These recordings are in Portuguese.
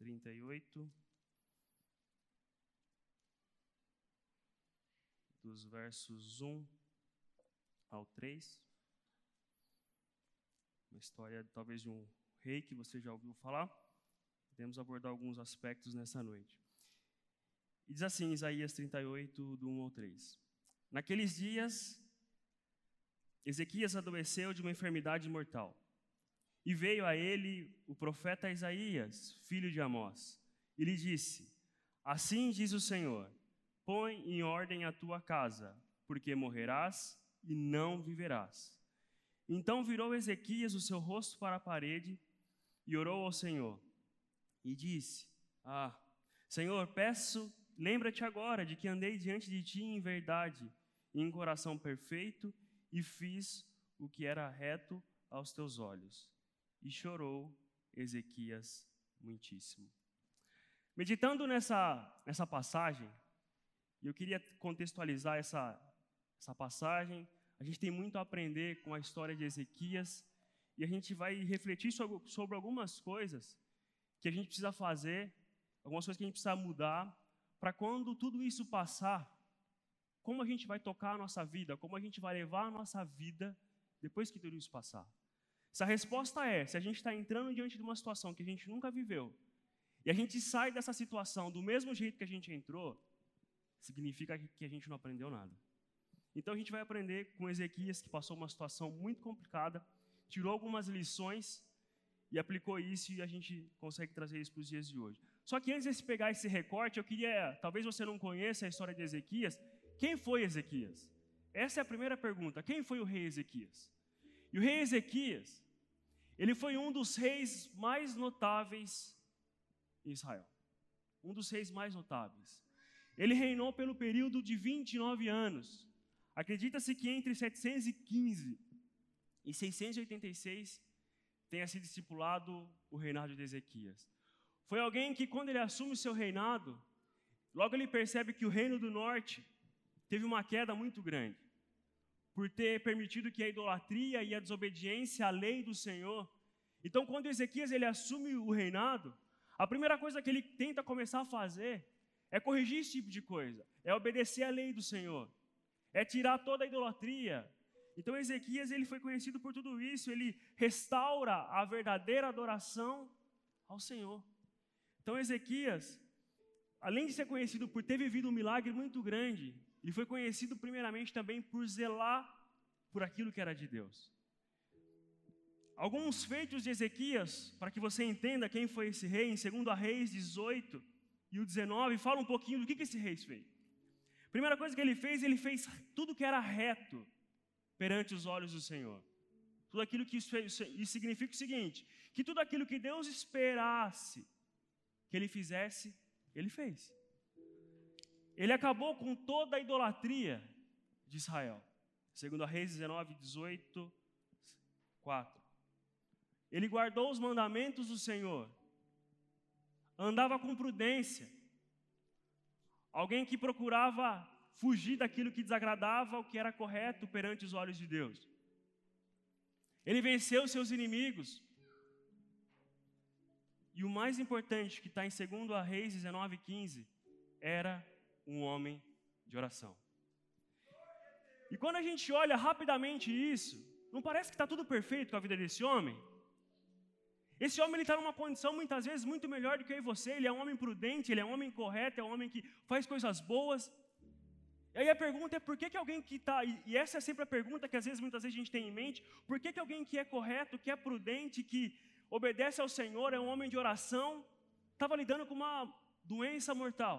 38, dos versos 1 ao 3. Uma história, talvez, de um rei que você já ouviu falar. Podemos abordar alguns aspectos nessa noite. E diz assim, Isaías 38, do 1 ao 3. Naqueles dias, Ezequias adoeceu de uma enfermidade mortal. E veio a ele o profeta Isaías, filho de Amós, e lhe disse: Assim diz o Senhor: Põe em ordem a tua casa, porque morrerás e não viverás. Então virou Ezequias o seu rosto para a parede e orou ao Senhor. E disse: Ah, Senhor, peço, lembra-te agora de que andei diante de ti em verdade em coração perfeito e fiz o que era reto aos teus olhos. E chorou Ezequias muitíssimo. Meditando nessa, nessa passagem, eu queria contextualizar essa, essa passagem. A gente tem muito a aprender com a história de Ezequias e a gente vai refletir sobre, sobre algumas coisas que a gente precisa fazer, algumas coisas que a gente precisa mudar, para quando tudo isso passar, como a gente vai tocar a nossa vida, como a gente vai levar a nossa vida depois que tudo isso passar. Se a resposta é, se a gente está entrando diante de uma situação que a gente nunca viveu, e a gente sai dessa situação do mesmo jeito que a gente entrou, significa que a gente não aprendeu nada. Então a gente vai aprender com Ezequias, que passou uma situação muito complicada, tirou algumas lições e aplicou isso, e a gente consegue trazer isso para os dias de hoje. Só que antes de pegar esse recorte, eu queria, talvez você não conheça a história de Ezequias, quem foi Ezequias? Essa é a primeira pergunta. Quem foi o rei Ezequias? E o rei Ezequias, ele foi um dos reis mais notáveis em Israel. Um dos reis mais notáveis. Ele reinou pelo período de 29 anos. Acredita-se que entre 715 e 686 tenha sido discipulado o reinado de Ezequias. Foi alguém que, quando ele assume o seu reinado, logo ele percebe que o reino do norte teve uma queda muito grande por ter permitido que a idolatria e a desobediência à lei do Senhor. Então, quando Ezequias ele assume o reinado, a primeira coisa que ele tenta começar a fazer é corrigir esse tipo de coisa, é obedecer à lei do Senhor, é tirar toda a idolatria. Então, Ezequias ele foi conhecido por tudo isso, ele restaura a verdadeira adoração ao Senhor. Então, Ezequias, além de ser conhecido por ter vivido um milagre muito grande, ele foi conhecido primeiramente também por zelar por aquilo que era de Deus. Alguns feitos de Ezequias, para que você entenda quem foi esse rei, em 2 Reis 18 e o 19, fala um pouquinho do que, que esse rei fez. Primeira coisa que ele fez, ele fez tudo que era reto perante os olhos do Senhor. Tudo aquilo que isso, isso significa o seguinte: que tudo aquilo que Deus esperasse que ele fizesse, ele fez. Ele acabou com toda a idolatria de Israel. Segundo a Reis 19, 18, 4. Ele guardou os mandamentos do Senhor. Andava com prudência. Alguém que procurava fugir daquilo que desagradava o que era correto perante os olhos de Deus. Ele venceu seus inimigos. E o mais importante, que está em 2 Reis 19, 15, era um homem de oração. E quando a gente olha rapidamente isso, não parece que está tudo perfeito com a vida desse homem? Esse homem está numa condição muitas vezes muito melhor do que eu e você. Ele é um homem prudente, ele é um homem correto, é um homem que faz coisas boas. E aí a pergunta é por que, que alguém que está. E essa é sempre a pergunta que às vezes, muitas vezes a gente tem em mente: por que, que alguém que é correto, que é prudente, que obedece ao Senhor, é um homem de oração, estava lidando com uma doença mortal?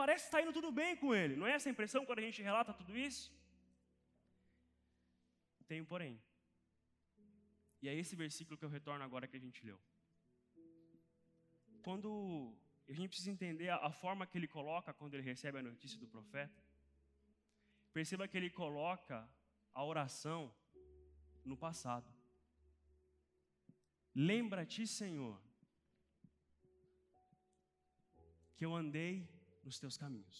Parece que está indo tudo bem com ele, não é essa a impressão quando a gente relata tudo isso? Um porém. E é esse versículo que eu retorno agora que a gente leu. Quando a gente precisa entender a forma que ele coloca quando ele recebe a notícia do profeta, perceba que ele coloca a oração no passado. Lembra-te, Senhor, que eu andei nos teus caminhos.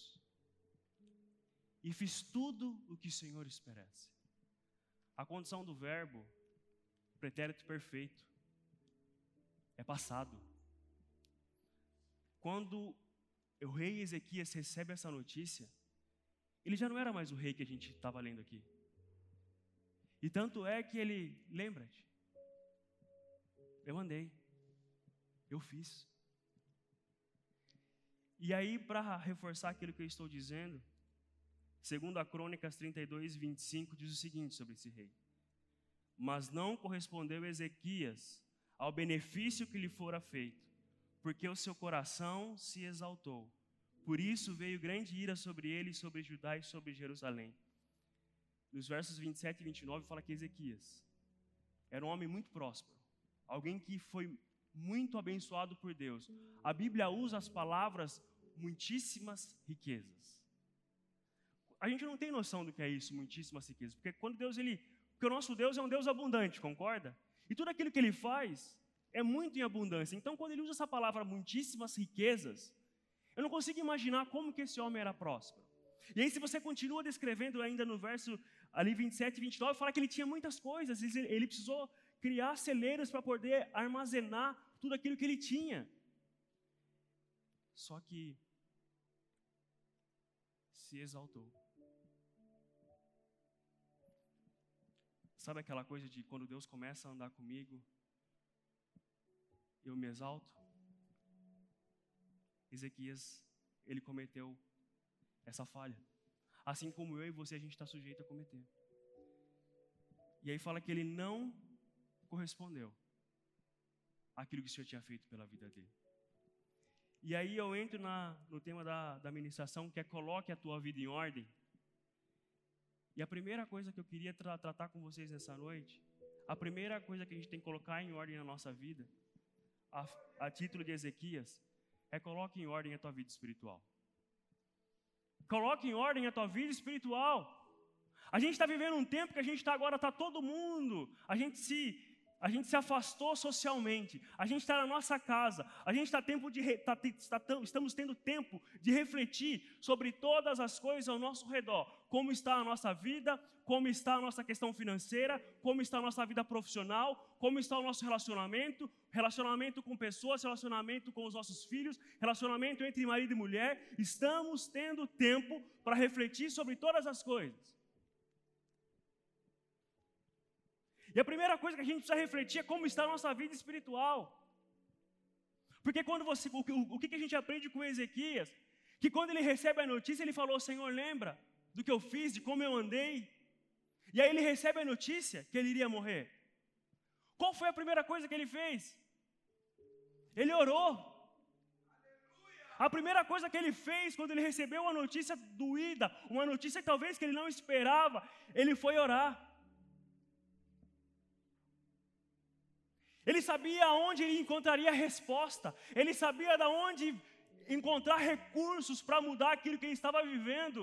E fiz tudo o que o Senhor esperasse. A condição do verbo, pretérito perfeito. é passado. Quando o rei Ezequias recebe essa notícia, ele já não era mais o rei que a gente estava lendo aqui. E tanto é que ele, lembra-te, eu andei, eu fiz. E aí, para reforçar aquilo que eu estou dizendo, segundo a Crônicas 32, 25, diz o seguinte sobre esse rei: Mas não correspondeu Ezequias ao benefício que lhe fora feito, porque o seu coração se exaltou. Por isso veio grande ira sobre ele, sobre Judá e sobre Jerusalém. Nos versos 27 e 29 fala que Ezequias era um homem muito próspero, alguém que foi muito abençoado por Deus. A Bíblia usa as palavras muitíssimas riquezas. A gente não tem noção do que é isso, muitíssimas riquezas, porque quando Deus ele, porque o nosso Deus é um Deus abundante, concorda? E tudo aquilo que ele faz é muito em abundância. Então, quando ele usa essa palavra muitíssimas riquezas, eu não consigo imaginar como que esse homem era próspero. E aí, se você continua descrevendo ainda no verso ali 27 e 29, fala que ele tinha muitas coisas, ele precisou criar celeiros para poder armazenar tudo aquilo que ele tinha. Só que se exaltou. Sabe aquela coisa de quando Deus começa a andar comigo, eu me exalto? Ezequias, ele cometeu essa falha. Assim como eu e você, a gente está sujeito a cometer. E aí fala que ele não correspondeu àquilo que o Senhor tinha feito pela vida dele. E aí eu entro na, no tema da, da ministração, que é coloque a tua vida em ordem. E a primeira coisa que eu queria tra tratar com vocês nessa noite, a primeira coisa que a gente tem que colocar em ordem na nossa vida, a, a título de Ezequias, é coloque em ordem a tua vida espiritual. Coloque em ordem a tua vida espiritual. A gente está vivendo um tempo que a gente está agora, está todo mundo, a gente se a gente se afastou socialmente, a gente está na nossa casa, a gente está tempo de tá, tá, estamos tendo tempo de refletir sobre todas as coisas ao nosso redor, como está a nossa vida, como está a nossa questão financeira, como está a nossa vida profissional, como está o nosso relacionamento, relacionamento com pessoas, relacionamento com os nossos filhos, relacionamento entre marido e mulher. Estamos tendo tempo para refletir sobre todas as coisas. E a primeira coisa que a gente precisa refletir é como está a nossa vida espiritual. Porque quando você, o, o, que a gente aprende com Ezequias? Que quando ele recebe a notícia, ele falou: Senhor, lembra do que eu fiz, de como eu andei? E aí ele recebe a notícia que ele iria morrer. Qual foi a primeira coisa que ele fez? Ele orou. A primeira coisa que ele fez quando ele recebeu uma notícia doída, uma notícia que talvez que ele não esperava, ele foi orar. Ele sabia aonde ele encontraria resposta. Ele sabia de onde encontrar recursos para mudar aquilo que ele estava vivendo.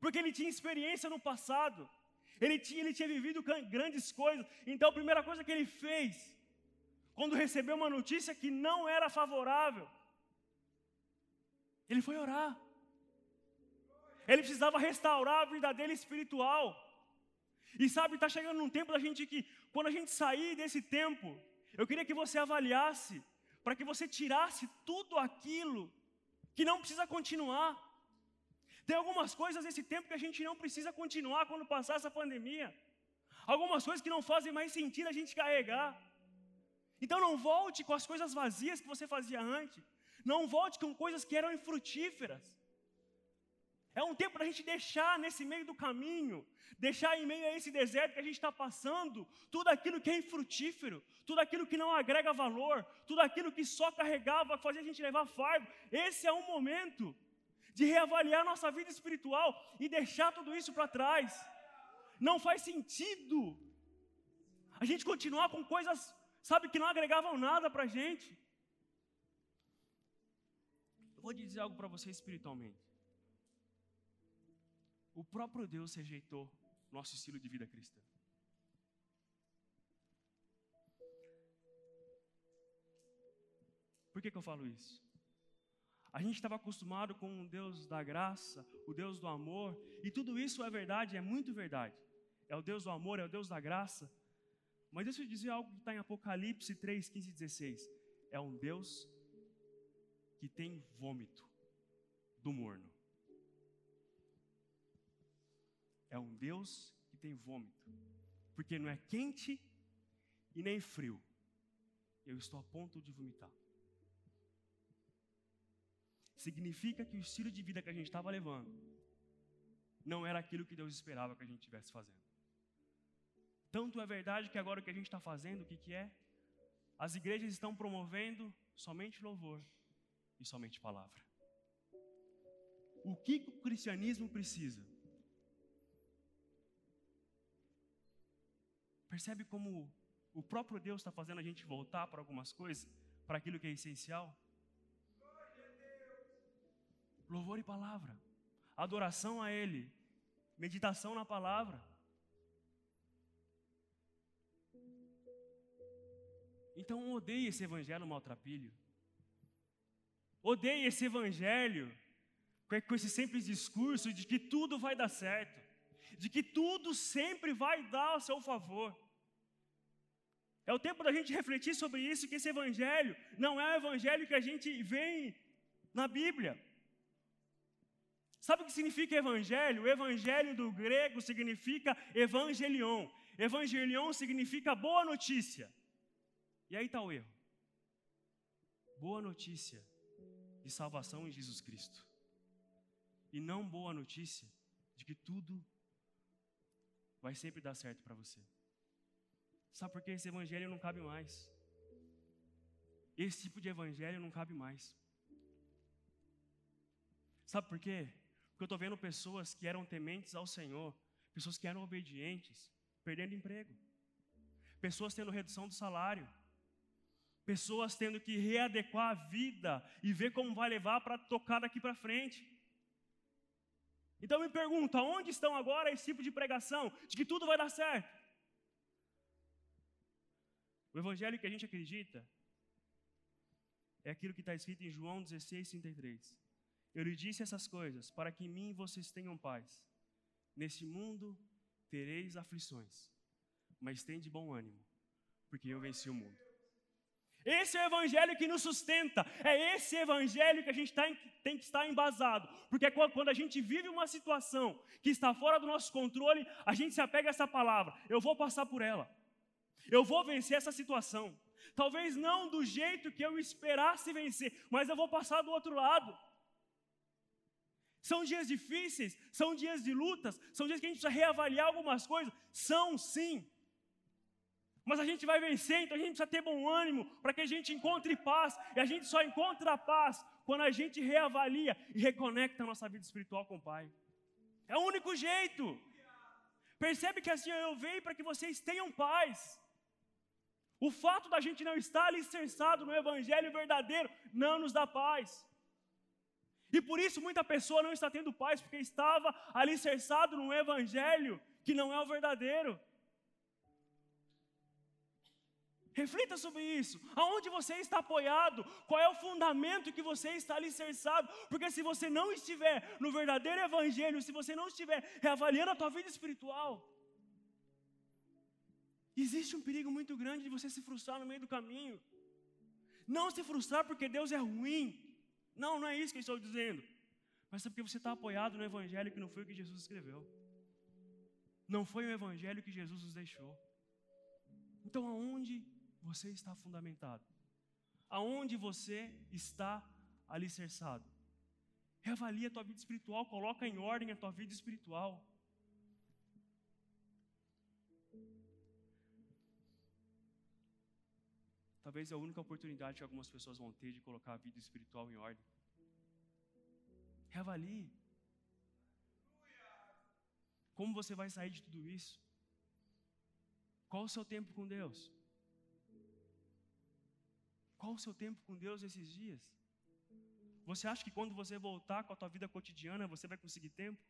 Porque ele tinha experiência no passado. Ele tinha, ele tinha vivido grandes coisas. Então a primeira coisa que ele fez, quando recebeu uma notícia que não era favorável, ele foi orar. Ele precisava restaurar a vida dele espiritual. E sabe, está chegando um tempo da gente que, quando a gente sair desse tempo, eu queria que você avaliasse, para que você tirasse tudo aquilo que não precisa continuar. Tem algumas coisas nesse tempo que a gente não precisa continuar quando passar essa pandemia. Algumas coisas que não fazem mais sentido a gente carregar. Então não volte com as coisas vazias que você fazia antes. Não volte com coisas que eram infrutíferas. É um tempo para a gente deixar nesse meio do caminho, deixar em meio a esse deserto que a gente está passando, tudo aquilo que é infrutífero, tudo aquilo que não agrega valor, tudo aquilo que só carregava, fazia a gente levar fardo. Esse é um momento de reavaliar nossa vida espiritual e deixar tudo isso para trás. Não faz sentido a gente continuar com coisas, sabe, que não agregavam nada para a gente. Eu vou dizer algo para você espiritualmente o próprio Deus rejeitou nosso estilo de vida cristã. Por que, que eu falo isso? A gente estava acostumado com o Deus da graça, o Deus do amor, e tudo isso é verdade, é muito verdade. É o Deus do amor, é o Deus da graça. Mas deixa eu dizer algo que está em Apocalipse 3, 15 e 16. é um Deus que tem vômito do morno. É um Deus que tem vômito, porque não é quente e nem frio. Eu estou a ponto de vomitar. Significa que o estilo de vida que a gente estava levando não era aquilo que Deus esperava que a gente estivesse fazendo. Tanto é verdade que agora o que a gente está fazendo, o que, que é? As igrejas estão promovendo somente louvor e somente palavra. O que, que o cristianismo precisa? Percebe como o próprio Deus está fazendo a gente voltar para algumas coisas, para aquilo que é essencial? Louvor e palavra, adoração a Ele, meditação na palavra. Então odeie esse evangelho maltrapilho. Odeie esse evangelho com esse simples discurso de que tudo vai dar certo, de que tudo sempre vai dar ao seu favor. É o tempo da gente refletir sobre isso, que esse evangelho não é o evangelho que a gente vê na Bíblia. Sabe o que significa evangelho? O evangelho do grego significa evangelion. Evangelion significa boa notícia. E aí está o erro. Boa notícia de salvação em Jesus Cristo. E não boa notícia de que tudo vai sempre dar certo para você. Sabe por que esse evangelho não cabe mais? Esse tipo de evangelho não cabe mais. Sabe por quê? Porque eu estou vendo pessoas que eram tementes ao Senhor, pessoas que eram obedientes, perdendo emprego, pessoas tendo redução do salário, pessoas tendo que readequar a vida e ver como vai levar para tocar daqui para frente. Então me pergunto, aonde estão agora esse tipo de pregação de que tudo vai dar certo? O evangelho que a gente acredita é aquilo que está escrito em João 16, 33. Eu lhe disse essas coisas para que em mim vocês tenham paz. Nesse mundo tereis aflições, mas tem de bom ânimo, porque eu venci o mundo. Esse é o evangelho que nos sustenta. É esse evangelho que a gente tá, tem que estar embasado. Porque quando a gente vive uma situação que está fora do nosso controle, a gente se apega a essa palavra. Eu vou passar por ela. Eu vou vencer essa situação. Talvez não do jeito que eu esperasse vencer, mas eu vou passar do outro lado. São dias difíceis, são dias de lutas, são dias que a gente precisa reavaliar algumas coisas. São sim. Mas a gente vai vencer, então a gente precisa ter bom ânimo para que a gente encontre paz. E a gente só encontra paz quando a gente reavalia e reconecta a nossa vida espiritual com o Pai. É o único jeito. Percebe que assim eu venho para que vocês tenham paz. O fato da gente não estar alicerçado no Evangelho verdadeiro não nos dá paz. E por isso muita pessoa não está tendo paz, porque estava alicerçado num Evangelho que não é o verdadeiro. Reflita sobre isso. Aonde você está apoiado? Qual é o fundamento que você está alicerçado? Porque se você não estiver no verdadeiro evangelho, se você não estiver reavaliando a tua vida espiritual, existe um perigo muito grande de você se frustrar no meio do caminho. Não se frustrar porque Deus é ruim. Não, não é isso que eu estou dizendo. Mas é porque você está apoiado no evangelho que não foi o que Jesus escreveu. Não foi o evangelho que Jesus nos deixou. Então, aonde você está fundamentado? Aonde você está alicerçado? Reavalia a tua vida espiritual, coloca em ordem a tua vida espiritual. Talvez é a única oportunidade que algumas pessoas vão ter de colocar a vida espiritual em ordem. Reavalie. Como você vai sair de tudo isso? Qual o seu tempo com Deus? Qual o seu tempo com Deus esses dias? Você acha que quando você voltar com a tua vida cotidiana, você vai conseguir tempo?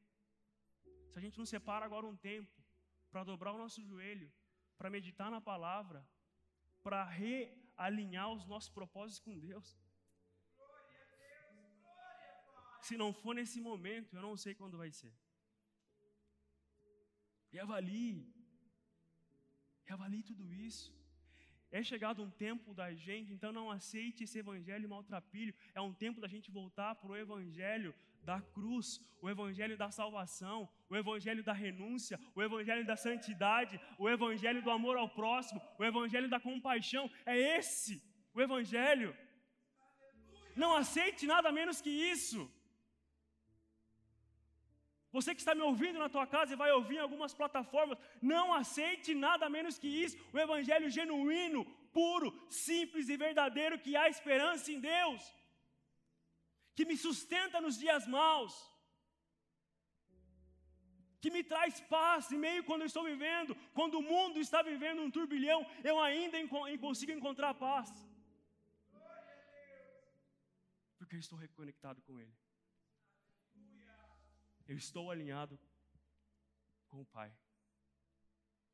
Se a gente não separa agora um tempo para dobrar o nosso joelho, para meditar na palavra, para realinhar os nossos propósitos com Deus. Se não for nesse momento, eu não sei quando vai ser. E avalie. Reavalie tudo isso. É chegado um tempo da gente, então não aceite esse evangelho maltrapilho. É um tempo da gente voltar para o evangelho da cruz, o evangelho da salvação, o evangelho da renúncia, o evangelho da santidade, o evangelho do amor ao próximo, o evangelho da compaixão. É esse o evangelho. Não aceite nada menos que isso. Você que está me ouvindo na tua casa e vai ouvir em algumas plataformas, não aceite nada menos que isso, o evangelho genuíno, puro, simples e verdadeiro que há esperança em Deus que me sustenta nos dias maus, que me traz paz em meio quando eu estou vivendo, quando o mundo está vivendo um turbilhão, eu ainda consigo encontrar paz. Porque eu estou reconectado com Ele. Eu estou alinhado com o Pai.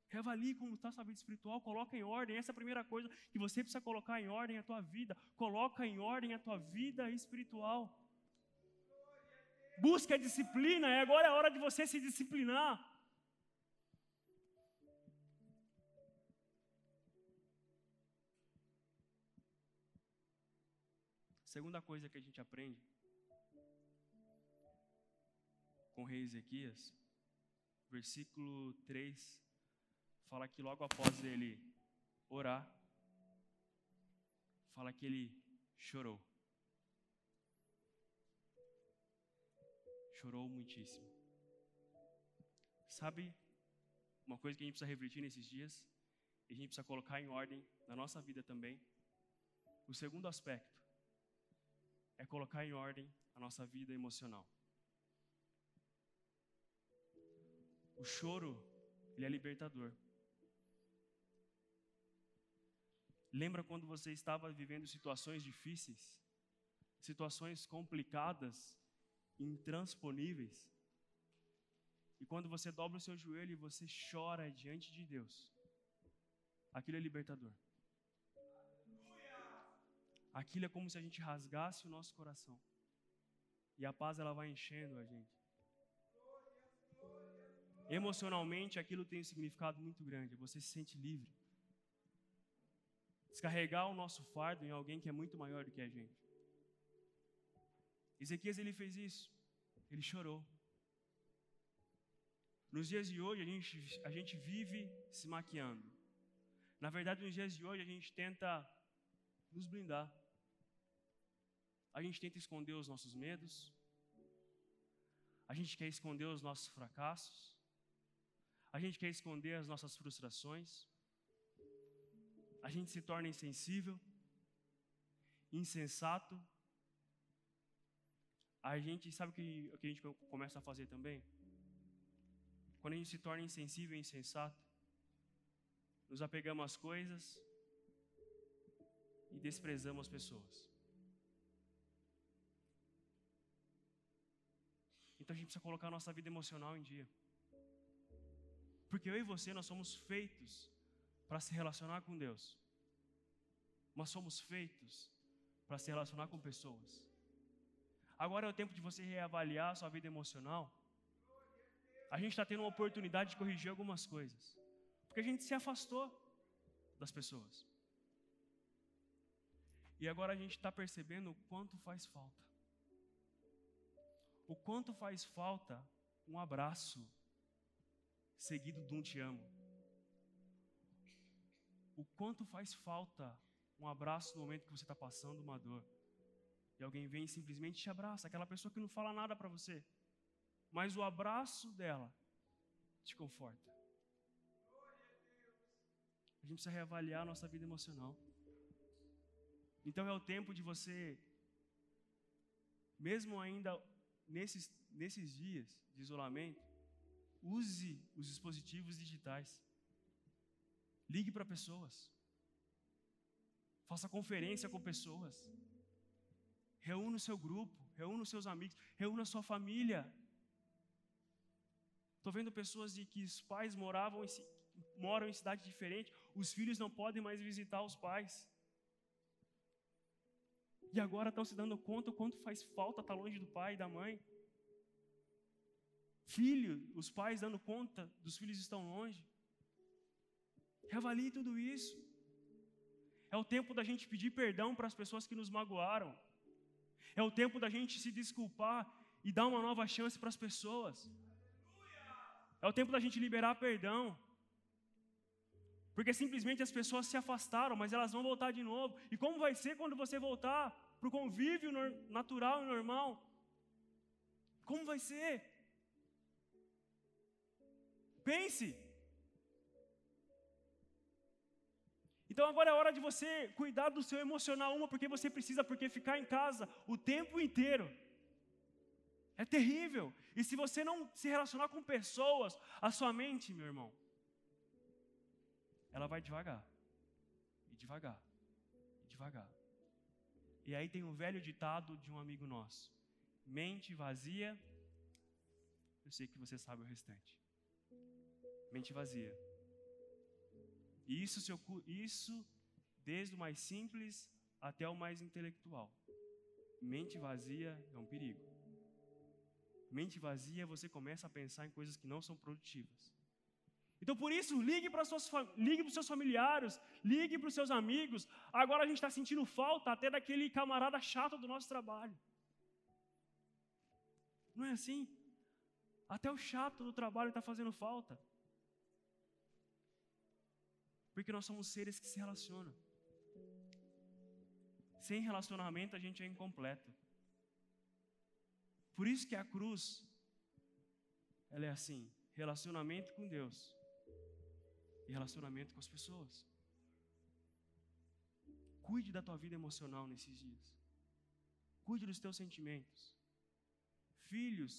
Reavalie como está a sua vida espiritual, coloca em ordem. Essa é a primeira coisa que você precisa colocar em ordem a tua vida. Coloca em ordem a tua vida espiritual. Busca a disciplina, e agora é a hora de você se disciplinar. Segunda coisa que a gente aprende com o rei Ezequias, versículo 3 fala que logo após ele orar, fala que ele chorou. Chorou muitíssimo. Sabe uma coisa que a gente precisa refletir nesses dias? E a gente precisa colocar em ordem na nossa vida também. O segundo aspecto é colocar em ordem a nossa vida emocional. O choro, ele é libertador. Lembra quando você estava vivendo situações difíceis, situações complicadas, intransponíveis? E quando você dobra o seu joelho e você chora diante de Deus, aquilo é libertador. Aquilo é como se a gente rasgasse o nosso coração. E a paz ela vai enchendo a gente. Emocionalmente, aquilo tem um significado muito grande. Você se sente livre descarregar o nosso fardo em alguém que é muito maior do que a gente. Ezequias ele fez isso. Ele chorou. Nos dias de hoje a gente, a gente vive se maquiando. Na verdade, nos dias de hoje a gente tenta nos blindar. A gente tenta esconder os nossos medos. A gente quer esconder os nossos fracassos. A gente quer esconder as nossas frustrações a gente se torna insensível, insensato. A gente sabe o que, o que a gente começa a fazer também? Quando a gente se torna insensível e insensato, nos apegamos às coisas e desprezamos as pessoas. Então a gente precisa colocar a nossa vida emocional em dia. Porque eu e você, nós somos feitos para se relacionar com Deus. Nós somos feitos para se relacionar com pessoas. Agora é o tempo de você reavaliar sua vida emocional. A gente está tendo uma oportunidade de corrigir algumas coisas. Porque a gente se afastou das pessoas. E agora a gente está percebendo o quanto faz falta. O quanto faz falta um abraço seguido de um te amo o quanto faz falta um abraço no momento que você está passando uma dor. E alguém vem e simplesmente te abraça, aquela pessoa que não fala nada para você, mas o abraço dela te conforta. A gente precisa reavaliar a nossa vida emocional. Então é o tempo de você, mesmo ainda nesses, nesses dias de isolamento, use os dispositivos digitais. Ligue para pessoas. Faça conferência com pessoas. Reúna o seu grupo, reúna os seus amigos, reúna a sua família. Estou vendo pessoas de que os pais moravam em, moram em cidade diferente, os filhos não podem mais visitar os pais. E agora estão se dando conta o quanto faz falta estar longe do pai e da mãe. Filho, os pais dando conta dos filhos estão longe. Reavalie tudo isso. É o tempo da gente pedir perdão para as pessoas que nos magoaram. É o tempo da gente se desculpar e dar uma nova chance para as pessoas. É o tempo da gente liberar perdão. Porque simplesmente as pessoas se afastaram, mas elas vão voltar de novo. E como vai ser quando você voltar para o convívio natural e normal? Como vai ser? Pense. Então agora é hora de você cuidar do seu emocional, uma porque você precisa, porque ficar em casa o tempo inteiro é terrível. E se você não se relacionar com pessoas, a sua mente, meu irmão, ela vai devagar, e devagar, e devagar. E aí tem um velho ditado de um amigo nosso: mente vazia. Eu sei que você sabe o restante. Mente vazia. E isso, isso desde o mais simples até o mais intelectual. Mente vazia é um perigo. Mente vazia, você começa a pensar em coisas que não são produtivas. Então, por isso, ligue para os seus familiares, ligue para os seus amigos. Agora a gente está sentindo falta até daquele camarada chato do nosso trabalho. Não é assim? Até o chato do trabalho está fazendo falta. Porque nós somos seres que se relacionam. Sem relacionamento a gente é incompleto. Por isso que a cruz ela é assim, relacionamento com Deus e relacionamento com as pessoas. Cuide da tua vida emocional nesses dias. Cuide dos teus sentimentos. Filhos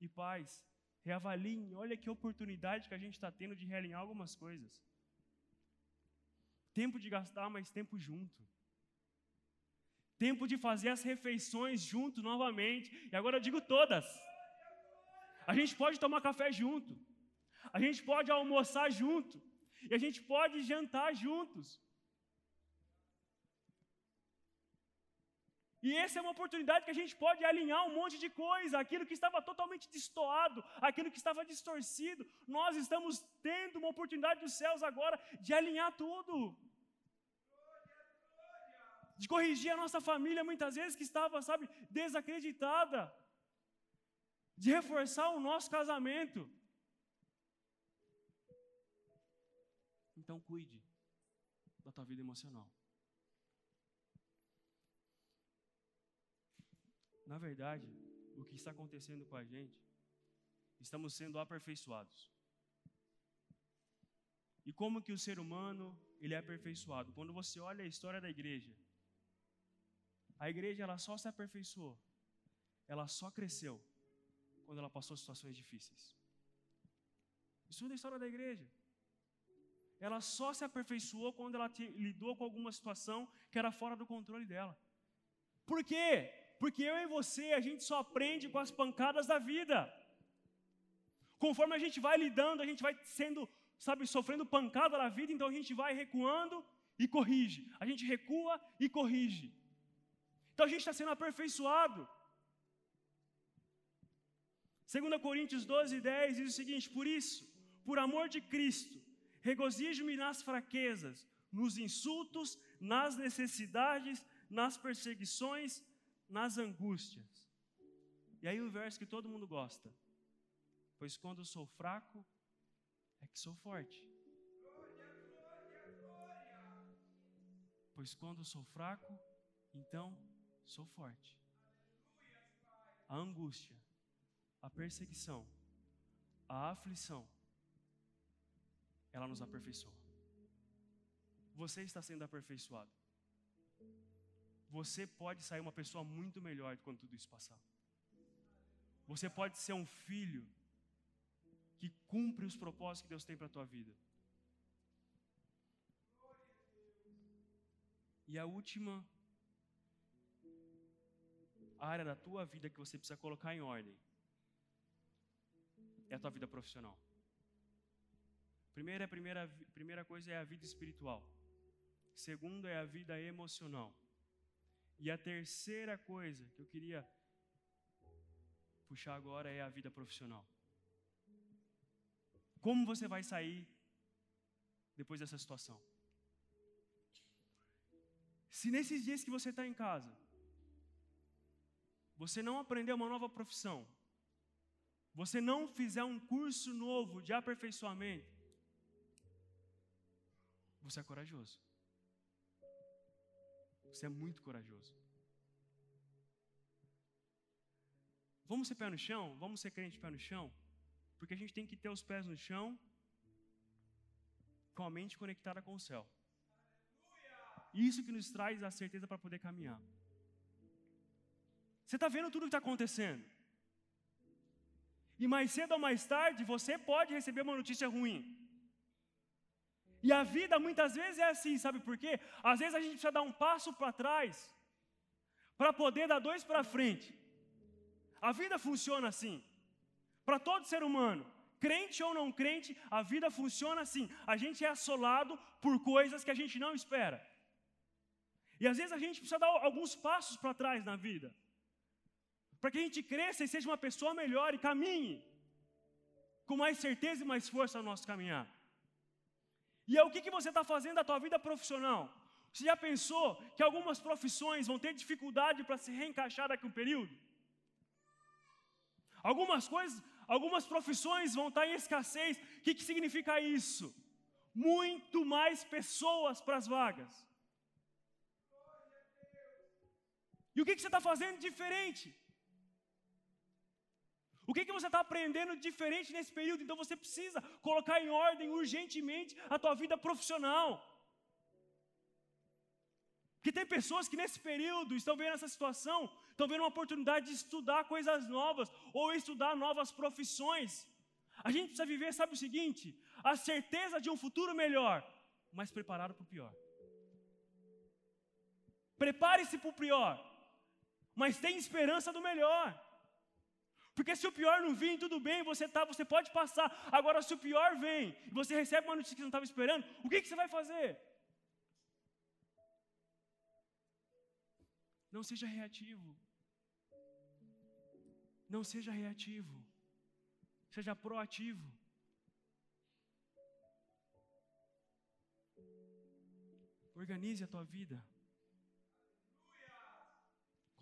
e pais, reavaliem, olha que oportunidade que a gente está tendo de realinhar algumas coisas. Tempo de gastar mais tempo junto. Tempo de fazer as refeições junto novamente. E agora eu digo todas. A gente pode tomar café junto. A gente pode almoçar junto. E a gente pode jantar juntos. E essa é uma oportunidade que a gente pode alinhar um monte de coisa, aquilo que estava totalmente destoado, aquilo que estava distorcido. Nós estamos tendo uma oportunidade dos céus agora de alinhar tudo. De corrigir a nossa família muitas vezes que estava, sabe, desacreditada. De reforçar o nosso casamento. Então cuide da tua vida emocional. Na verdade, o que está acontecendo com a gente, estamos sendo aperfeiçoados. E como que o ser humano, ele é aperfeiçoado? Quando você olha a história da igreja, a igreja ela só se aperfeiçoou, ela só cresceu quando ela passou situações difíceis. Estuda a história da igreja. Ela só se aperfeiçoou quando ela lidou com alguma situação que era fora do controle dela. Por quê? Porque eu e você, a gente só aprende com as pancadas da vida. Conforme a gente vai lidando, a gente vai sendo, sabe, sofrendo pancada na vida, então a gente vai recuando e corrige. A gente recua e corrige. Então a gente está sendo aperfeiçoado. 2 Coríntios 12, 10 diz o seguinte: Por isso, por amor de Cristo, regozijo-me nas fraquezas, nos insultos, nas necessidades, nas perseguições, nas angústias. E aí o verso que todo mundo gosta. Pois quando sou fraco, é que sou forte. Pois quando sou fraco, então sou forte. A angústia, a perseguição, a aflição, ela nos aperfeiçoa. Você está sendo aperfeiçoado você pode sair uma pessoa muito melhor quando tudo isso passar. Você pode ser um filho que cumpre os propósitos que Deus tem para a tua vida. E a última área da tua vida que você precisa colocar em ordem é a tua vida profissional. Primeira, primeira, primeira coisa é a vida espiritual. Segundo é a vida emocional. E a terceira coisa que eu queria puxar agora é a vida profissional. Como você vai sair depois dessa situação? Se nesses dias que você está em casa, você não aprender uma nova profissão, você não fizer um curso novo de aperfeiçoamento, você é corajoso. Você é muito corajoso. Vamos ser pé no chão? Vamos ser crente pé no chão? Porque a gente tem que ter os pés no chão com a mente conectada com o céu. Isso que nos traz a certeza para poder caminhar. Você está vendo tudo o que está acontecendo. E mais cedo ou mais tarde, você pode receber uma notícia ruim. E a vida muitas vezes é assim, sabe por quê? Às vezes a gente precisa dar um passo para trás, para poder dar dois para frente. A vida funciona assim. Para todo ser humano, crente ou não crente, a vida funciona assim. A gente é assolado por coisas que a gente não espera. E às vezes a gente precisa dar alguns passos para trás na vida, para que a gente cresça e seja uma pessoa melhor e caminhe com mais certeza e mais força no nosso caminhar. E é o que, que você está fazendo da tua vida profissional? Você já pensou que algumas profissões vão ter dificuldade para se reencaixar daqui a um período? Algumas coisas, algumas profissões vão estar em escassez. O que, que significa isso? Muito mais pessoas para as vagas. E o que, que você está fazendo diferente? O que, que você está aprendendo diferente nesse período? Então você precisa colocar em ordem urgentemente a tua vida profissional. Porque tem pessoas que nesse período estão vendo essa situação, estão vendo uma oportunidade de estudar coisas novas ou estudar novas profissões. A gente precisa viver, sabe o seguinte? A certeza de um futuro melhor, mas preparado para o pior. Prepare-se para o pior, mas tem esperança do melhor. Porque se o pior não vir, tudo bem, você tá, você pode passar. Agora, se o pior vem e você recebe uma notícia que você não estava esperando, o que, que você vai fazer? Não seja reativo. Não seja reativo. Seja proativo. Organize a tua vida.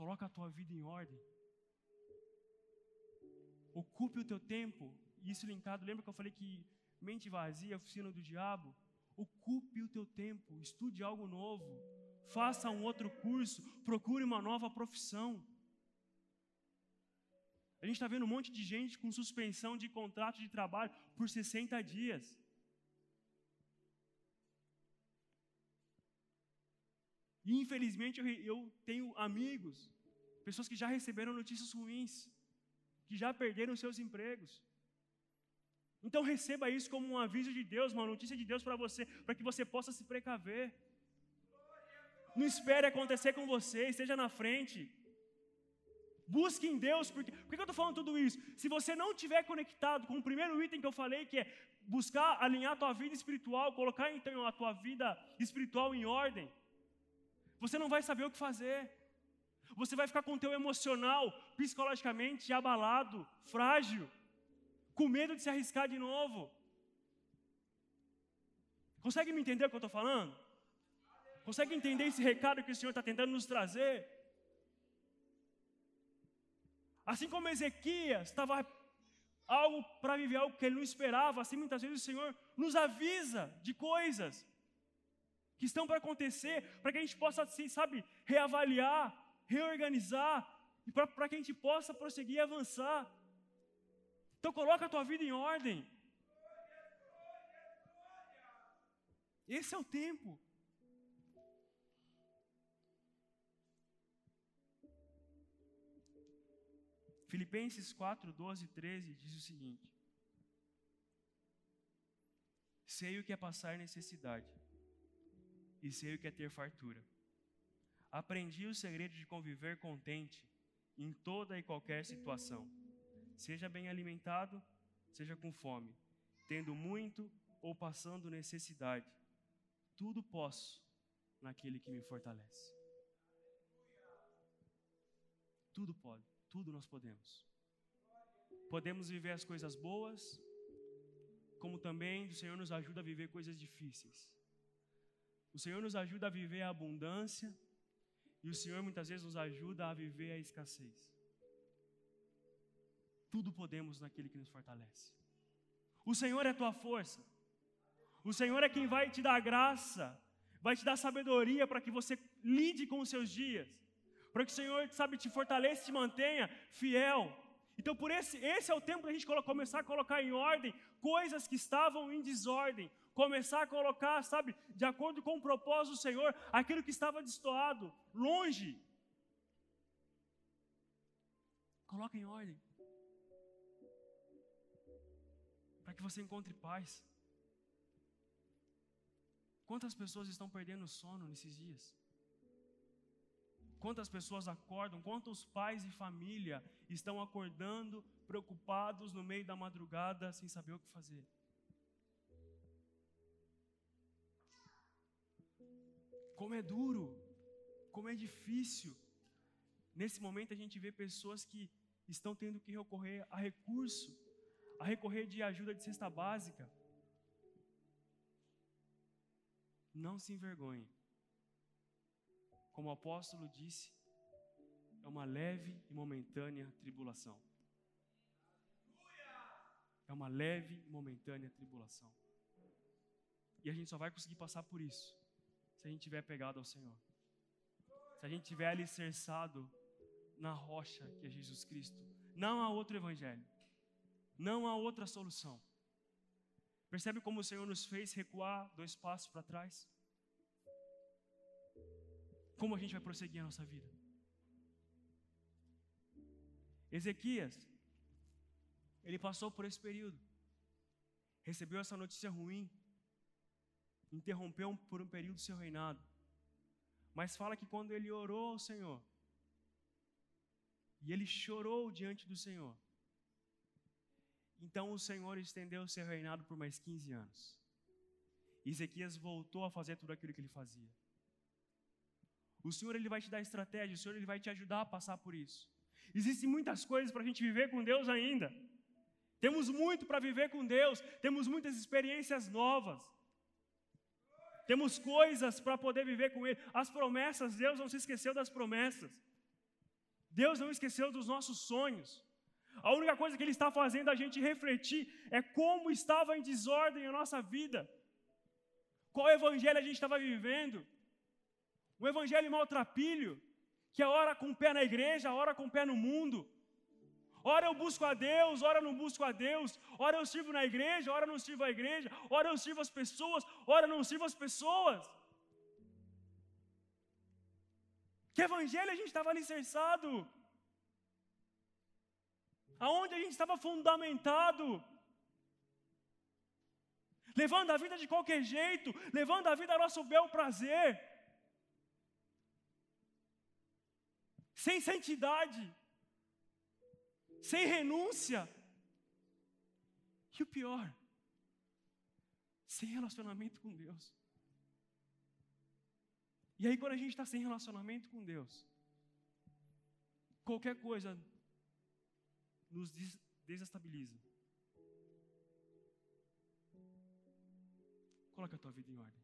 Coloca a tua vida em ordem. Ocupe o teu tempo. Isso linkado, lembra que eu falei que mente vazia é oficina do diabo? Ocupe o teu tempo, estude algo novo, faça um outro curso, procure uma nova profissão. A gente está vendo um monte de gente com suspensão de contrato de trabalho por 60 dias. E infelizmente eu, eu tenho amigos, pessoas que já receberam notícias ruins, que já perderam seus empregos. Então receba isso como um aviso de Deus, uma notícia de Deus para você, para que você possa se precaver. Não espere acontecer com você, esteja na frente. Busque em Deus, porque por que eu estou falando tudo isso? Se você não estiver conectado com o primeiro item que eu falei, que é buscar alinhar a tua vida espiritual, colocar então a tua vida espiritual em ordem, você não vai saber o que fazer. Você vai ficar com o teu emocional psicologicamente abalado, frágil, com medo de se arriscar de novo. Consegue me entender o que eu estou falando? Consegue entender esse recado que o Senhor está tentando nos trazer? Assim como Ezequias estava algo para viver algo que ele não esperava, assim muitas vezes o Senhor nos avisa de coisas que estão para acontecer, para que a gente possa, assim, sabe, reavaliar, reorganizar, e para que a gente possa prosseguir e avançar. Então coloca a tua vida em ordem. Esse é o tempo. Filipenses 4, 12 e 13 diz o seguinte: Sei o que é passar necessidade, e sei o que é ter fartura. Aprendi o segredo de conviver contente em toda e qualquer situação. Seja bem alimentado, seja com fome, tendo muito ou passando necessidade. Tudo posso naquele que me fortalece. Tudo pode, tudo nós podemos. Podemos viver as coisas boas, como também o Senhor nos ajuda a viver coisas difíceis. O Senhor nos ajuda a viver a abundância e o Senhor muitas vezes nos ajuda a viver a escassez. Tudo podemos naquele que nos fortalece. O Senhor é a tua força. O Senhor é quem vai te dar graça, vai te dar sabedoria para que você lide com os seus dias, para que o Senhor, sabe, te fortaleça e te mantenha fiel. Então, por esse, esse é o tempo da gente começar a colocar em ordem coisas que estavam em desordem, começar a colocar, sabe, de acordo com o propósito do Senhor, aquilo que estava destoado, longe. Coloca em ordem. Para que você encontre paz. Quantas pessoas estão perdendo sono nesses dias? Quantas pessoas acordam? Quantos pais e família estão acordando preocupados no meio da madrugada sem saber o que fazer? Como é duro, como é difícil. Nesse momento a gente vê pessoas que estão tendo que recorrer a recurso, a recorrer de ajuda de cesta básica. Não se envergonhe. Como o apóstolo disse, é uma leve e momentânea tribulação. É uma leve e momentânea tribulação. E a gente só vai conseguir passar por isso se a gente tiver pegado ao Senhor. Se a gente tiver alicerçado na rocha que é Jesus Cristo. Não há outro evangelho. Não há outra solução. Percebe como o Senhor nos fez recuar dois passos para trás? Como a gente vai prosseguir a nossa vida? Ezequias, ele passou por esse período, recebeu essa notícia ruim, interrompeu por um período seu reinado. Mas fala que quando ele orou ao Senhor, e ele chorou diante do Senhor, então o Senhor estendeu seu reinado por mais 15 anos. Ezequias voltou a fazer tudo aquilo que ele fazia. O Senhor ele vai te dar estratégia, o Senhor ele vai te ajudar a passar por isso. Existem muitas coisas para a gente viver com Deus ainda. Temos muito para viver com Deus, temos muitas experiências novas. Temos coisas para poder viver com Ele. As promessas, Deus não se esqueceu das promessas. Deus não esqueceu dos nossos sonhos. A única coisa que Ele está fazendo a gente refletir é como estava em desordem a nossa vida. Qual evangelho a gente estava vivendo? Um evangelho maltrapilho, que é hora com o pé na igreja, hora com o pé no mundo. Ora eu busco a Deus, ora eu não busco a Deus, ora eu sirvo na igreja, ora eu não sirvo a igreja, ora eu sirvo as pessoas, ora eu não sirvo as pessoas. Que evangelho a gente estava alicerçado? Aonde a gente estava fundamentado? Levando a vida de qualquer jeito, levando a vida ao nosso bel prazer, sem santidade sem renúncia. E o pior, sem relacionamento com Deus. E aí, quando a gente está sem relacionamento com Deus, qualquer coisa nos desestabiliza. Coloca a tua vida em ordem.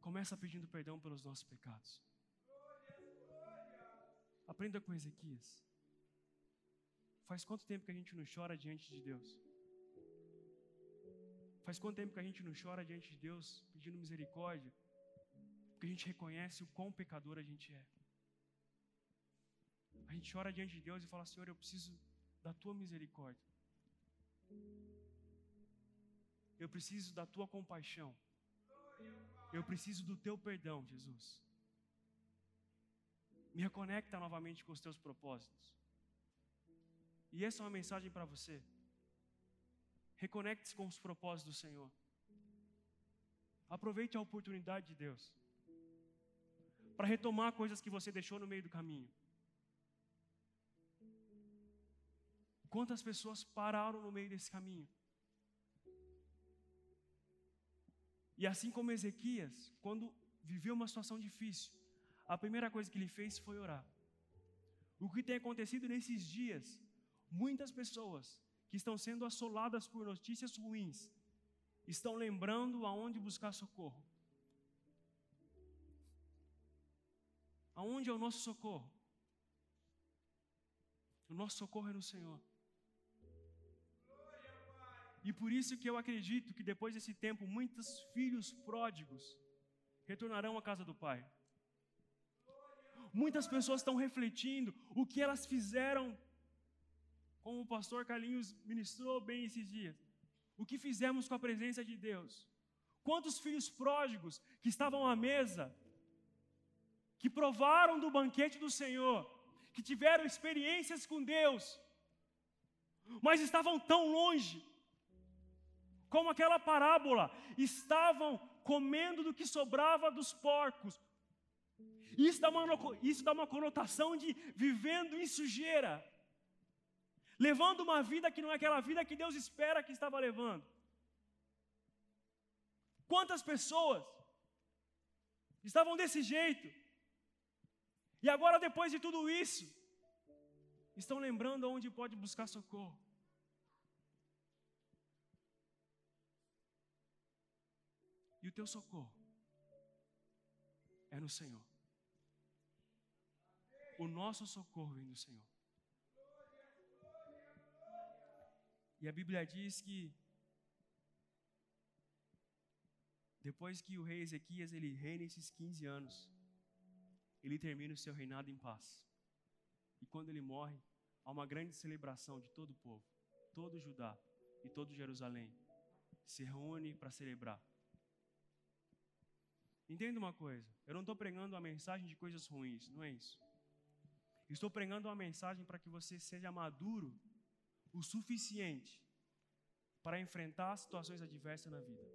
Começa pedindo perdão pelos nossos pecados. Aprenda com Ezequias. Faz quanto tempo que a gente não chora diante de Deus? Faz quanto tempo que a gente não chora diante de Deus pedindo misericórdia? Porque a gente reconhece o quão pecador a gente é. A gente chora diante de Deus e fala: Senhor, eu preciso da tua misericórdia. Eu preciso da tua compaixão. Eu preciso do teu perdão, Jesus. Me reconecta novamente com os teus propósitos. E essa é uma mensagem para você. Reconecte-se com os propósitos do Senhor. Aproveite a oportunidade de Deus para retomar coisas que você deixou no meio do caminho. Quantas pessoas pararam no meio desse caminho? E assim como Ezequias, quando viveu uma situação difícil, a primeira coisa que ele fez foi orar. O que tem acontecido nesses dias? Muitas pessoas que estão sendo assoladas por notícias ruins estão lembrando aonde buscar socorro. Aonde é o nosso socorro? O nosso socorro é no Senhor. E por isso que eu acredito que depois desse tempo, muitos filhos pródigos retornarão à casa do Pai. Muitas pessoas estão refletindo o que elas fizeram, como o pastor Carlinhos ministrou bem esses dias. O que fizemos com a presença de Deus? Quantos filhos pródigos que estavam à mesa, que provaram do banquete do Senhor, que tiveram experiências com Deus, mas estavam tão longe, como aquela parábola, estavam comendo do que sobrava dos porcos. Isso dá uma, isso dá uma conotação de vivendo em sujeira, levando uma vida que não é aquela vida que Deus espera que estava levando. Quantas pessoas estavam desse jeito, e agora, depois de tudo isso, estão lembrando aonde pode buscar socorro. E o teu socorro é no Senhor. O nosso socorro vem do Senhor. E a Bíblia diz que depois que o rei Ezequias ele reina esses 15 anos, ele termina o seu reinado em paz. E quando ele morre, há uma grande celebração de todo o povo, todo Judá e todo Jerusalém se reúne para celebrar. Entenda uma coisa, eu não estou pregando uma mensagem de coisas ruins, não é isso. Estou pregando uma mensagem para que você seja maduro o suficiente para enfrentar situações adversas na vida.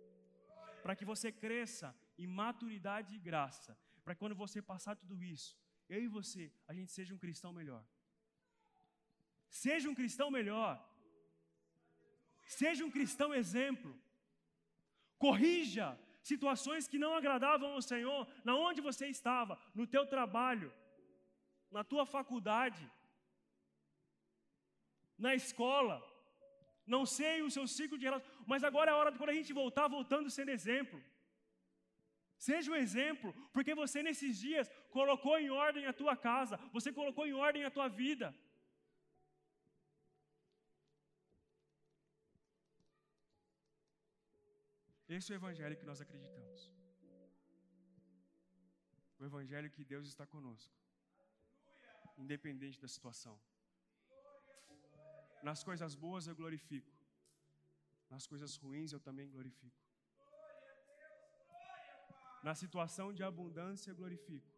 Para que você cresça em maturidade e graça. Para que quando você passar tudo isso, eu e você, a gente seja um cristão melhor. Seja um cristão melhor. Seja um cristão exemplo. Corrija situações que não agradavam ao Senhor, na onde você estava, no teu trabalho, na tua faculdade, na escola, não sei o seu ciclo de relação, mas agora é a hora de quando a gente voltar, voltando sendo exemplo. Seja um exemplo, porque você nesses dias colocou em ordem a tua casa, você colocou em ordem a tua vida. Esse é o evangelho que nós acreditamos. O evangelho que Deus está conosco, independente da situação. Nas coisas boas eu glorifico, nas coisas ruins eu também glorifico. Na situação de abundância eu glorifico,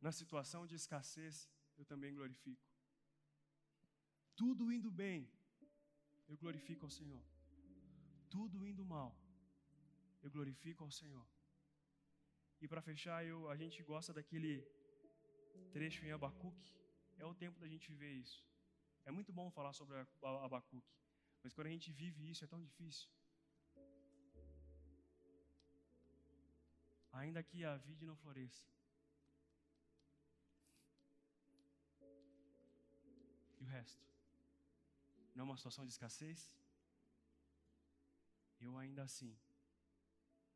na situação de escassez eu também glorifico. Tudo indo bem, eu glorifico ao Senhor. Tudo indo mal, eu glorifico ao Senhor. E para fechar, eu, a gente gosta daquele trecho em Abacuque. É o tempo da gente viver isso. É muito bom falar sobre Abacuque, mas quando a gente vive isso é tão difícil. Ainda que a vide não floresça. E o resto? Não é uma situação de escassez? Eu ainda assim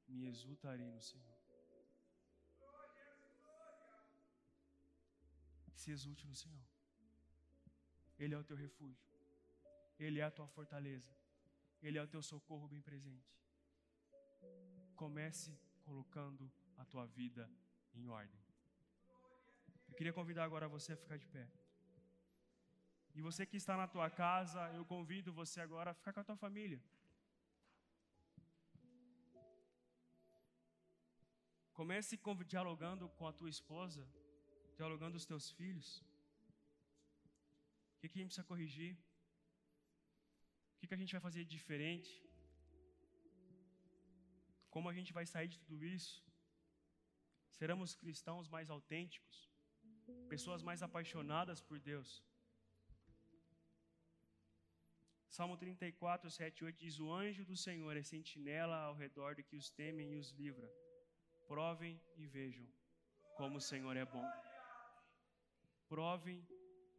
me exultarei no Senhor. Se exulte no Senhor. Ele é o teu refúgio. Ele é a tua fortaleza. Ele é o teu socorro bem presente. Comece colocando a tua vida em ordem. Eu queria convidar agora você a ficar de pé. E você que está na tua casa, eu convido você agora a ficar com a tua família. Comece dialogando com a tua esposa, dialogando com os teus filhos. O que, que a gente precisa corrigir? O que, que a gente vai fazer de diferente? Como a gente vai sair de tudo isso? Seremos cristãos mais autênticos? Pessoas mais apaixonadas por Deus? Salmo 34, 7 8 diz: O anjo do Senhor é sentinela ao redor de que os temem e os livra. Provem e vejam como o Senhor é bom. Provem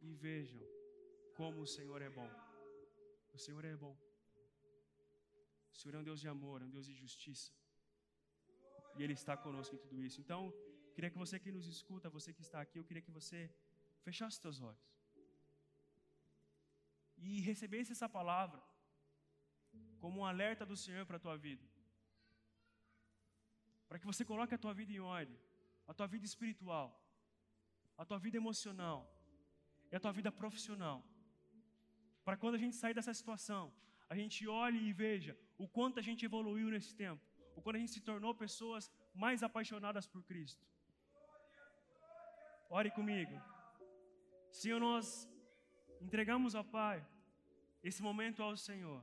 e vejam como o Senhor é bom. O Senhor é bom. O Senhor é um Deus de amor, é um Deus de justiça. E Ele está conosco em tudo isso. Então, queria que você que nos escuta, você que está aqui, eu queria que você fechasse os olhos. E recebesse essa palavra como um alerta do Senhor para a tua vida. Para que você coloque a tua vida em ordem, a tua vida espiritual, a tua vida emocional e a tua vida profissional. Para quando a gente sair dessa situação, a gente olhe e veja o quanto a gente evoluiu nesse tempo, o quanto a gente se tornou pessoas mais apaixonadas por Cristo. Ore comigo. Senhor, nós entregamos ao Pai esse momento ao Senhor.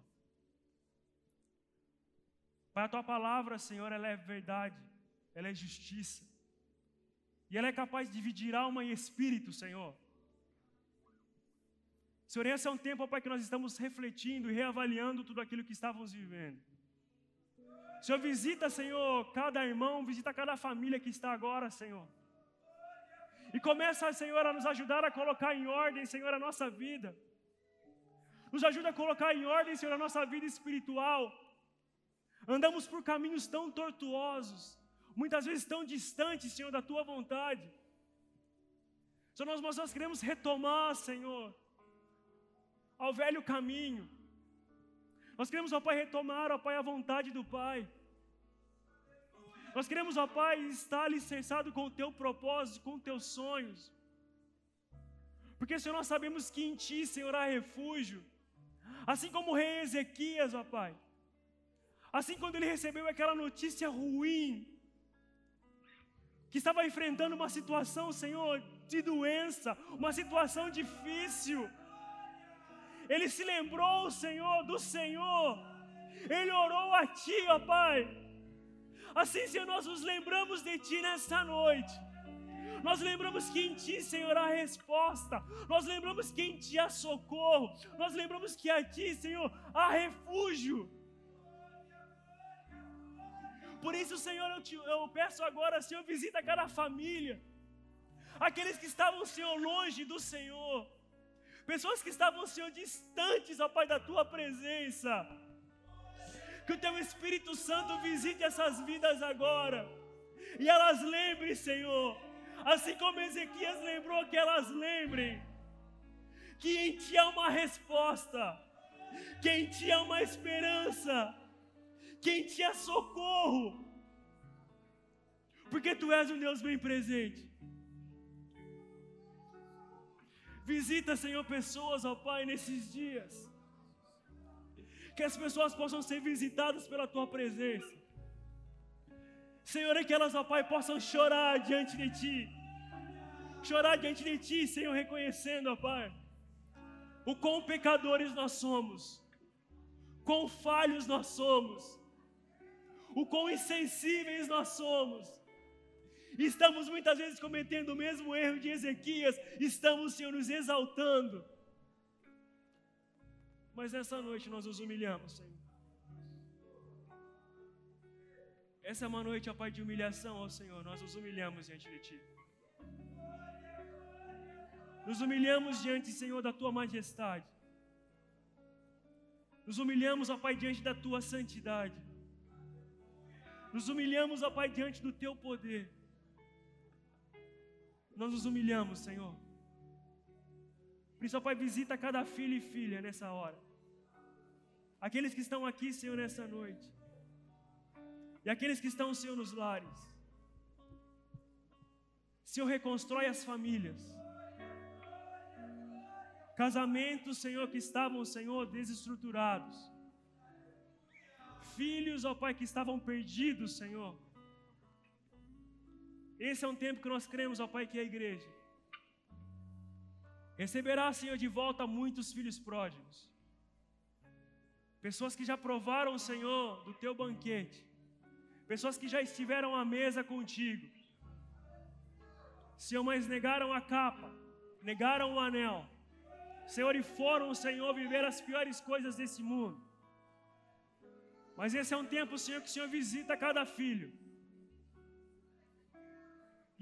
Pai, a tua palavra, Senhor, ela é verdade, ela é justiça. E ela é capaz de dividir alma e espírito, Senhor. Senhor, esse é um tempo, Pai, que nós estamos refletindo e reavaliando tudo aquilo que estávamos vivendo. Senhor, visita, Senhor, cada irmão, visita cada família que está agora, Senhor. E começa, Senhor, a nos ajudar a colocar em ordem, Senhor, a nossa vida. Nos ajuda a colocar em ordem, Senhor, a nossa vida espiritual andamos por caminhos tão tortuosos, muitas vezes tão distantes, Senhor, da tua vontade. Senhor, nós, nós queremos retomar, Senhor, ao velho caminho. Nós queremos, ó Pai, retomar, ó Pai, a vontade do Pai. Nós queremos, ó Pai, estar alicerçado com o Teu propósito, com os Teus sonhos. Porque, Senhor, nós sabemos que em Ti, Senhor, há refúgio. Assim como o rei Ezequias, ó Pai. Assim, quando ele recebeu aquela notícia ruim, que estava enfrentando uma situação, Senhor, de doença, uma situação difícil, ele se lembrou, Senhor, do Senhor, ele orou a Ti, ó Pai. Assim, Senhor, nós nos lembramos de Ti nessa noite. Nós lembramos que em Ti, Senhor, há resposta. Nós lembramos que em Ti há socorro. Nós lembramos que a Ti, Senhor, há refúgio. Por isso, Senhor, eu, te, eu peço agora, Senhor, visita cada família. Aqueles que estavam, Senhor, longe do Senhor. Pessoas que estavam, Senhor, distantes, ó Pai, da Tua presença. Que o Teu Espírito Santo visite essas vidas agora. E elas lembrem, Senhor. Assim como Ezequias lembrou, que elas lembrem. Que em Ti há uma resposta. Que em Ti há uma esperança quem te é socorro, porque tu és um Deus bem presente. Visita, Senhor, pessoas, ó Pai, nesses dias. Que as pessoas possam ser visitadas pela tua presença. Senhor, é que elas, ó Pai, possam chorar diante de Ti. Chorar diante de Ti, Senhor, reconhecendo, ó Pai, o quão pecadores nós somos, quão falhos nós somos, o quão insensíveis nós somos. Estamos muitas vezes cometendo o mesmo erro de Ezequias, estamos, Senhor, nos exaltando. Mas essa noite nós nos humilhamos, Senhor. Essa é uma noite, ó Pai, de humilhação ao Senhor. Nós nos humilhamos diante de Ti. Nos humilhamos diante, Senhor, da Tua majestade. Nos humilhamos, ó Pai, diante da Tua santidade. Nos humilhamos, ó Pai, diante do Teu poder. Nós nos humilhamos, Senhor. Por isso, ó Pai, visita cada filho e filha nessa hora. Aqueles que estão aqui, Senhor, nessa noite. E aqueles que estão, Senhor, nos lares. Senhor, reconstrói as famílias. Casamentos, Senhor, que estavam, Senhor, desestruturados filhos, ó Pai, que estavam perdidos, Senhor. Esse é um tempo que nós cremos, ó Pai, que é a igreja receberá, Senhor, de volta muitos filhos pródigos. Pessoas que já provaram, Senhor, do teu banquete. Pessoas que já estiveram à mesa contigo. Senhor, mas negaram a capa, negaram o anel. Senhor, e foram, Senhor, viver as piores coisas desse mundo. Mas esse é um tempo, Senhor, que o Senhor visita cada filho.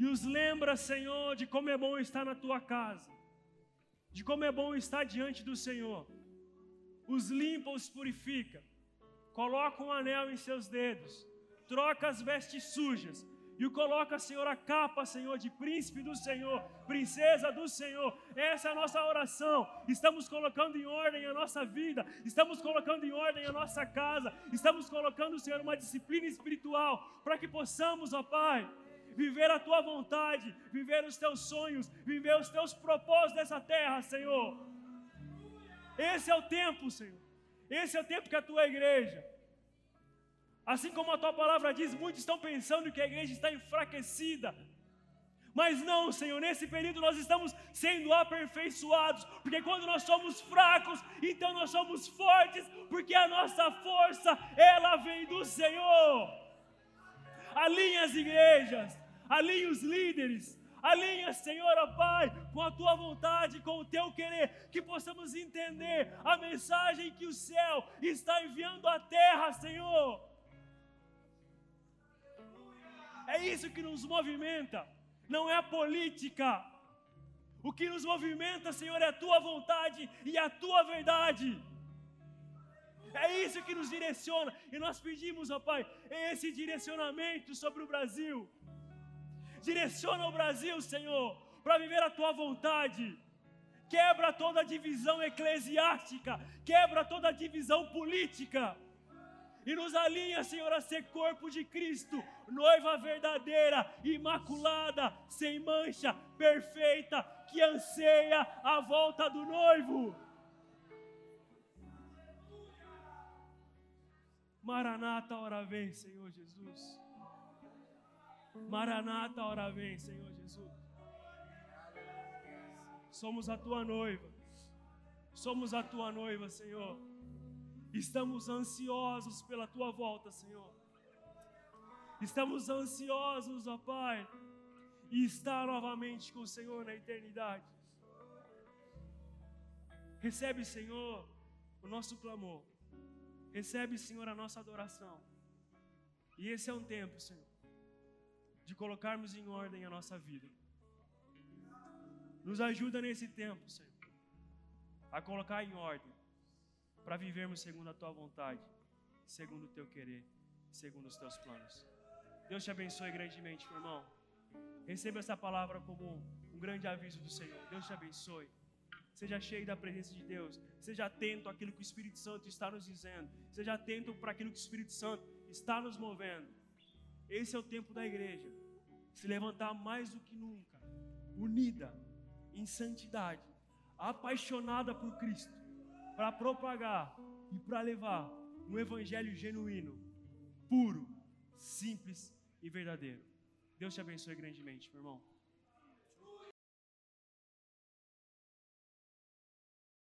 E os lembra, Senhor, de como é bom estar na tua casa. De como é bom estar diante do Senhor. Os limpa, os purifica. coloca um anel em seus dedos, troca as vestes sujas e o coloca, Senhor, a capa, Senhor, de príncipe do Senhor, princesa do Senhor. Essa é a nossa oração. Estamos colocando em ordem a nossa vida, estamos colocando em ordem a nossa casa, estamos colocando, Senhor, uma disciplina espiritual para que possamos, ó Pai, viver a tua vontade, viver os teus sonhos, viver os teus propósitos nessa terra, Senhor. Esse é o tempo, Senhor. Esse é o tempo que a tua igreja Assim como a tua palavra diz, muitos estão pensando que a igreja está enfraquecida. Mas não, Senhor, nesse período nós estamos sendo aperfeiçoados, porque quando nós somos fracos, então nós somos fortes, porque a nossa força, ela vem do Senhor. Alinha as igrejas, alinha os líderes, alinha, Senhor, Pai, com a tua vontade, com o teu querer, que possamos entender a mensagem que o céu está enviando à terra, Senhor é isso que nos movimenta, não é a política. O que nos movimenta, Senhor, é a tua vontade e a tua verdade. É isso que nos direciona. E nós pedimos, ó Pai, esse direcionamento sobre o Brasil. Direciona o Brasil, Senhor, para viver a tua vontade. Quebra toda divisão eclesiástica, quebra toda divisão política e nos alinha, Senhor, a ser corpo de Cristo, noiva verdadeira, imaculada, sem mancha, perfeita, que anseia a volta do noivo. Maranata, hora vem, Senhor Jesus. Maranata, hora vem, Senhor Jesus. Somos a tua noiva. Somos a tua noiva, Senhor. Estamos ansiosos pela tua volta, Senhor. Estamos ansiosos, ó Pai, e estar novamente com o Senhor na eternidade. Recebe, Senhor, o nosso clamor. Recebe, Senhor, a nossa adoração. E esse é um tempo, Senhor, de colocarmos em ordem a nossa vida. Nos ajuda nesse tempo, Senhor, a colocar em ordem para vivermos segundo a tua vontade, segundo o teu querer, segundo os teus planos. Deus te abençoe grandemente, meu irmão. Receba essa palavra como um grande aviso do Senhor. Deus te abençoe. Seja cheio da presença de Deus. Seja atento àquilo que o Espírito Santo está nos dizendo. Seja atento para aquilo que o Espírito Santo está nos movendo. Esse é o tempo da igreja. Se levantar mais do que nunca, unida, em santidade, apaixonada por Cristo para propagar e para levar um evangelho genuíno, puro, simples e verdadeiro. Deus te abençoe grandemente, meu irmão.